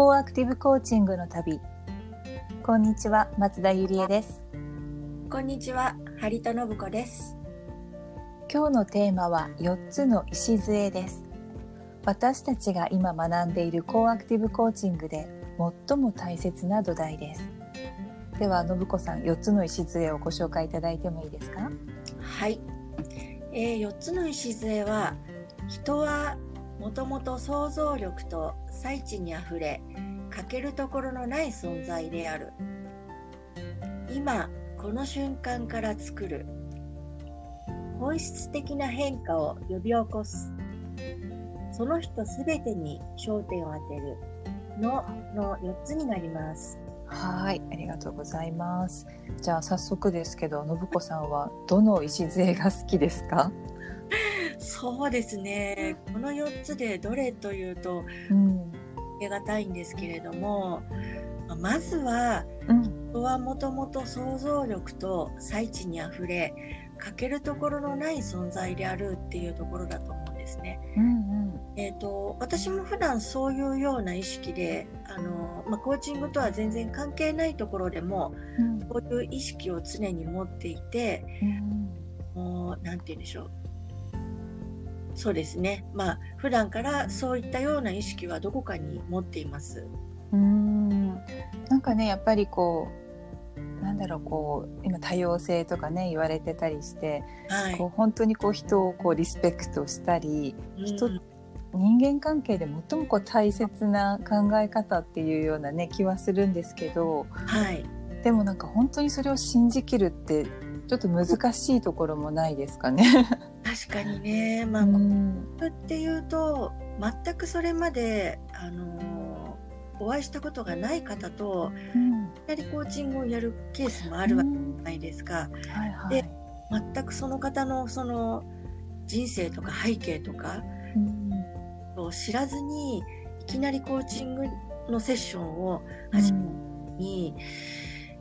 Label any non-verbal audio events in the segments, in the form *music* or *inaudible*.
コーアクティブコーチングの旅。こんにちは松田ゆりえです。こんにちは、張戸信子です。今日のテーマは4つの礎です。私たちが今学んでいるコーアクティブコーチングで最も大切な土台です。では信子さん4つの礎をご紹介いただいてもいいですか？はい。えー、4つの礎は、人はもともと想像力と最地にあふれ、欠けるところのない存在である。今、この瞬間から作る。本質的な変化を呼び起こす。その人すべてに焦点を当てる。の、の4つになります。はいありがとうございますじゃあ早速ですけど信子さんはどの礎が好きですか？*laughs* そうですね。この4つでどれというと、うん得難いんですけれども、まずはうん。人はもともと想像力と最地にあふれ欠けるところのない存在であるっていうところだと思うんですね。うんえー、と私も普段そういうような意識であの、まあ、コーチングとは全然関係ないところでもうん。こういう意識を常に持っていてうん。もうなんて言うんでしょうそうですね。まあ普段からそういったような意識はどこかに持っています。うん。なんかねやっぱりこうなんだろうこう今多様性とかね言われてたりして、はい。こう本当にこう人をこうリスペクトしたり人うん。人間関係で最もこう大切な考え方っていうようなね気はするんですけどはい。でもなんか本当にそれを信じきるってちょっと難しいところもないですかね。確かにね、まあ、っていうと全くそれまで、あのーお会いしたことがない方とうん。いきなりコーチングをやるケースもあるわけじゃないですか。はいはい。で全くその方のその人生とか背景とかうん。を知らずにいきなりコーチングのセッションを始めるに、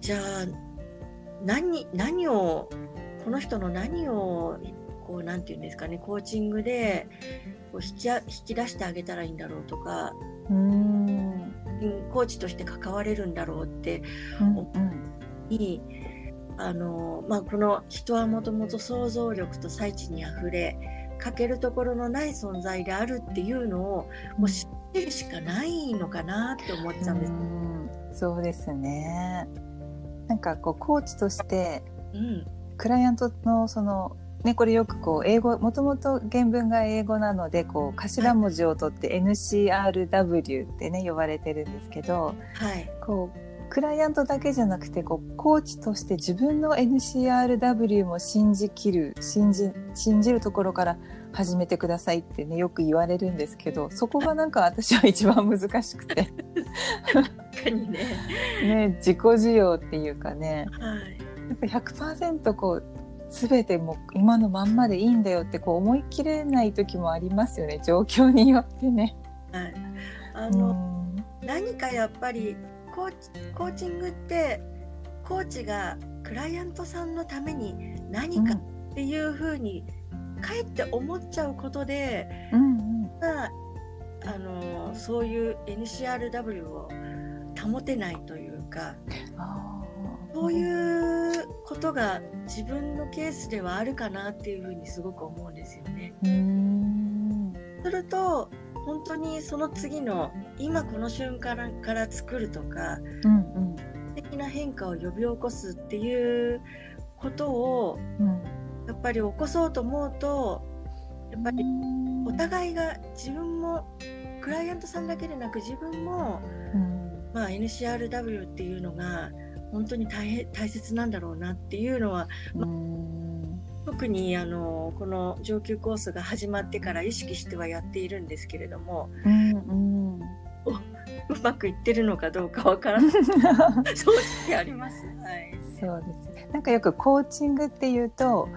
じゃあ何何をこの人の何をこうなんて言うんですかねコーチングでこう引きあ引き出してあげたらいいんだろうとかうん。うんコーチとして関われるんだろうってうんうん。にあの、まあ、この人はもともと想像力と最地にあふれ欠けるところのない存在であるっていうのをもう知ってるしかないのかなって思っちゃうんです。うん。そうですね。なんかこうコーチとしてうん。クライアントのそのねこれよくこう英語もともと原文が英語なのでこう頭文字を取って NCRW ってね呼ばれてるんですけどはい。こうクライアントだけじゃなくてこうコーチとして自分の NCRW も信じきる信じ信じるところから始めてくださいってねよく言われるんですけどそこがなんか *laughs* 私は一番難しくて。確かにね。*laughs* ね自己需要っていうかね。はい。やっぱ100%こう全てもう今のまんまでいいんだよってこう思い切れない時もありますよね。状況によってね。はい、あうの、ん。何かやっぱりコーチコーチングってコーチがクライアントさんのために何かっていうふうにかえって思っちゃうことで、うんうん。まあ、あのそういう NCRW を保てないというかあー。そういうことが自分のケースではあるかなっていうふうにすごく思うんですよね。うん。すると本当にその次の今この瞬間から作るとかうん的な変化を呼び起こすっていうことをうん。うんやっぱり起こそうと思うとやっぱりうん。お互いが自分もクライアントさんだけでなく自分も、うん。まあ、NCRW っていうのが本当に大変大切なんだろうなっていうのはうん。特にあのこの上級コースが始まってから意識してはやっているんですけれどもうんうん。うまくいってるのかどうかわからない。*laughs* 正直あります。はい、そうです。なんかよくコーチングっていうとはい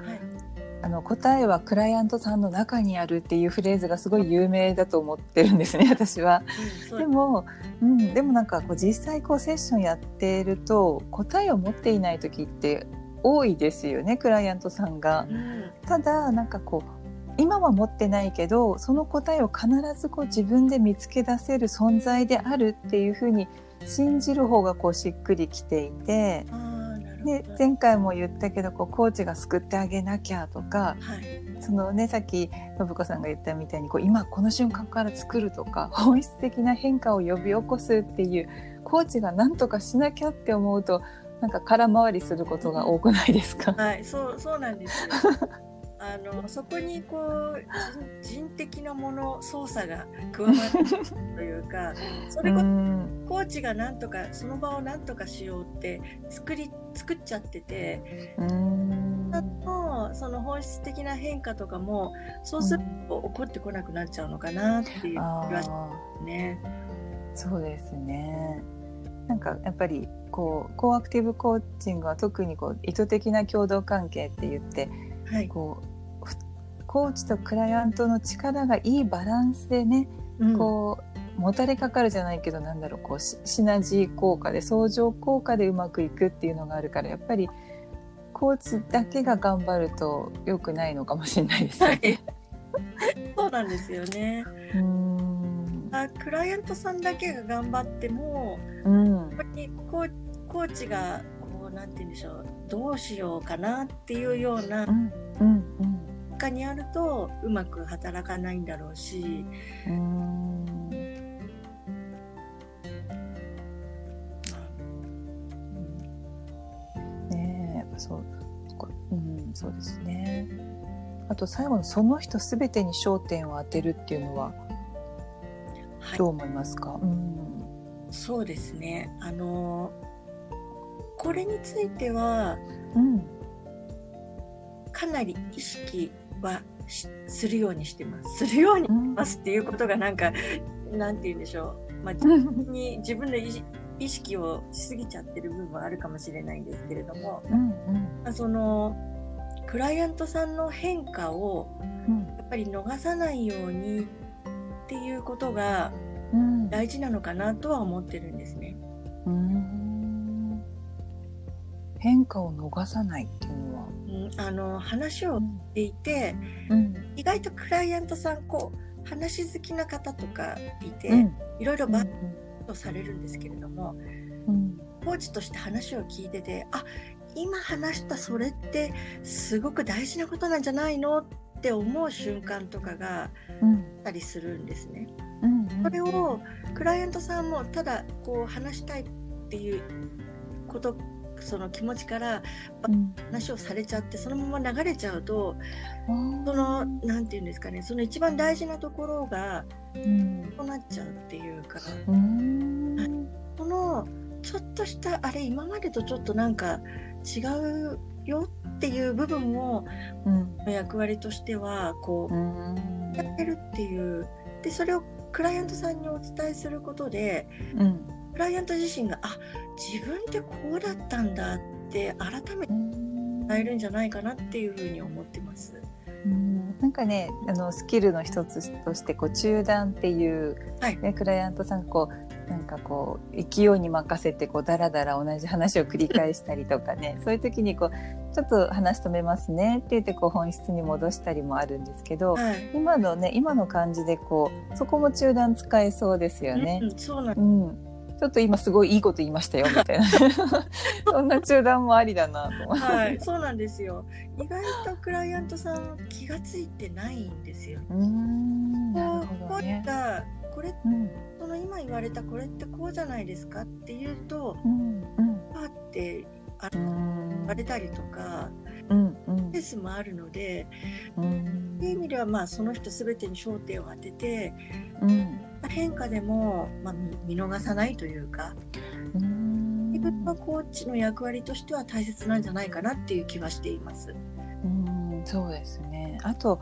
あの答えはクライアントさんの中にあるっていうフレーズがすごい有名だと思ってるんですね *laughs* 私は。うんでも、うん、でもなんかこう実際こうセッションやってると答えを持っていない時って多いですよねクライアントさんが。うんただなんかこう今は持ってないけどその答えを必ずこう自分で見つけ出せる存在であるっていうふうに信じる方がこうしっくりきていて。で前回も言ったけどこうコーチが救ってあげなきゃとか、はい、そのねさっき信子さんが言ったみたいにこう今この瞬間から作るとか *laughs* 本質的な変化を呼び起こすっていうコーチが何とかしなきゃって思うとなんか空回りすることが多くないですか、はい、そうそうなんです *laughs* あのそこにこう人的なもの操作が加わってというか *laughs* それこそコーチがなんとかその場をなんとかしようって作り作っちゃっててとその本質的な変化とかもそうすると起こってこなくなっちゃうのかなっていう気がしますね。そうですね。なんかやっぱりこうコーアクティブコーチングは特にこう意図的な共同関係って言って、はい、こうコーチとクライアントの力がいいバランスでね、うん、こうもたれかかるじゃないけどなんだろうこうシナジー効果で相乗効果でうまくいくっていうのがあるからやっぱりコーチだけが頑張ると良くないのかもしれないですね。はい、そうなんですよね。うん。あクライアントさんだけが頑張っても、うん、コーチがなんて言うんでしょう。どうしようかなっていうような、うんうんうん。下にあるとうまく働かないんだろうし。うん。ねえやっぱそう、うん、そうですね。あと最後のその人すべてに焦点を当てるっていうのはどう思いますか、はい、うん、そうですね。あのこれについては、うん、かなり意識はするようにしてます。するようにしますっていうことがなんか、なんて言うんでしょう。まあ、*laughs* 自分に、自分の意識をしすぎちゃってる部分はあるかもしれないんですけれども、うんうん、その、クライアントさんの変化を、やっぱり逃さないようにっていうことが大事なのかなとは思ってるんですね。うん変化を逃さないっていうのは。あの話をしていて、うん、意外とクライアントさんこう話好きな方とかいて、うん、いろいろバッとされるんですけれども、うん、コーチとして話を聞いててあ今話したそれってすごく大事なことなんじゃないのって思う瞬間とかがあったりするんですね。それをクライアントさんもただこう話したいっていうことその気持ちから話をされちゃって、そのまま流れちゃうと、その何て言うんですかねその一番大事なところが、うん、こうなっちゃうっていうか、うん、このちょっとしたあれ今までとちょっとなんか違うよっていう部分も、うん、役割としてはこう、やってるっていう。でそれをクライアントさんにお伝えすることで、うん、クライアント自身があ自分ってこうだったんだって改めて伝えるんじゃないかなっていうふうに思ってます。うん。なんかねあのスキルの一つとしてこう中断っていう、はい。ね、クライアントさんがこうなんかこう勢いに任せてこうだらだら同じ話を繰り返したりとかね *laughs* そういう時にこうちょっと話止めますねって言ってこう本質に戻したりもあるんですけど、はい、今のね今の感じでこうそこも中断使えそうですよね。うん、そうなん、うんちょっと今すごいいいこと言いましたよみたいな。*laughs* そんな中断もありだなと思って、はい、そうなんですよ。意外とクライアントさん気が付いてないんですよ。うんなるほどね、これ、うん、その今言われたこれってこうじゃないですかっていうと、うんうん、パーってあ言われたりとか、うんうん、ケースもあるので、うん、そういう意味ではまあその人全てに焦点を当てて、うん、変化でも、まあ、見逃さないというか自分のコーチの役割としては大切なんじゃないかなっていう気はしています。うんそうですね。あと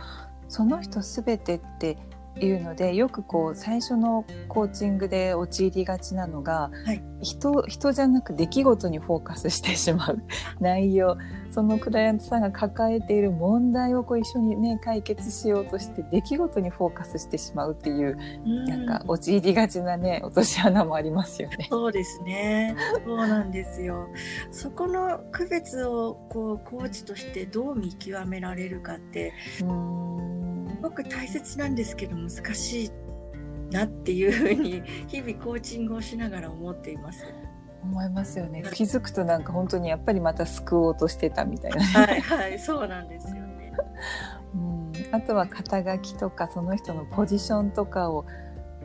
その人すべてっていうのでよくこう最初のコーチングで陥りがちなのが、はい、人人じゃなく出来事にフォーカスしてしまう *laughs* 内容。そのクライアントさんが抱えている問題をこう一緒にね解決しようとして出来事にフォーカスしてしまうっていう、うん、なんか陥りがちなね落とし穴もありますよね。そうですね。そうなんですよ。そこの区別をこうコーチとしてどう見極められるかって。うんごく大切なんですけど難しいなっていうふうに *laughs* 日々コーチングをしながら思っています。思いますよね気づくとなんか本当にやっぱりまた救おうとしてたみたいな、はいはいそうなんですよね。うん、あとは肩書きとかその人のポジションとかを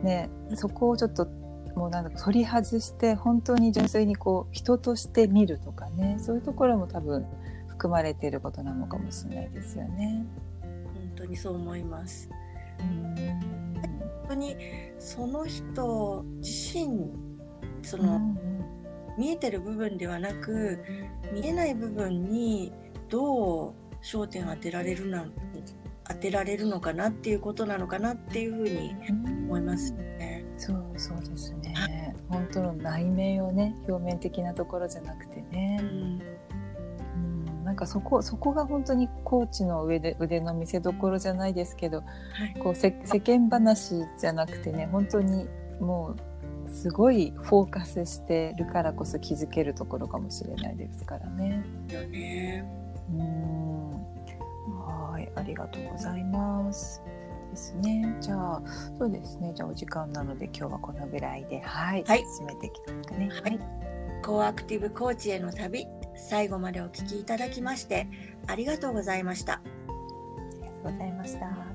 ねそこをちょっともうなんだか取り外して本当に純粋にこう人として見るとかねそういうところも多分含まれていることなのかもしれないですよね。にそう思います。本当にその人自身その、うん見えてる部分ではなく見えない部分にどう焦点を当てられるな当てられるのかなっていうことなのかなっていうふうに思いますね。そうそうですね。本当の内面をね表面的なところじゃなくてねう、んうん、なんかそこそこが本当にコーチの上で腕の見せ所じゃないですけどはいこうせ世間話じゃなくてね本当にもうすごいフォーカスしてるからこそ気づけるところかもしれないですからね。よね。うんはいありがとうございます。ですね。じゃあそうですね。じゃあお時間なので今日はこのぐらいではい、はい進めていきますかね。はい。コーアクティブコーチへの旅最後までお聞きいただきましてありがとうございました。ありがとうございました。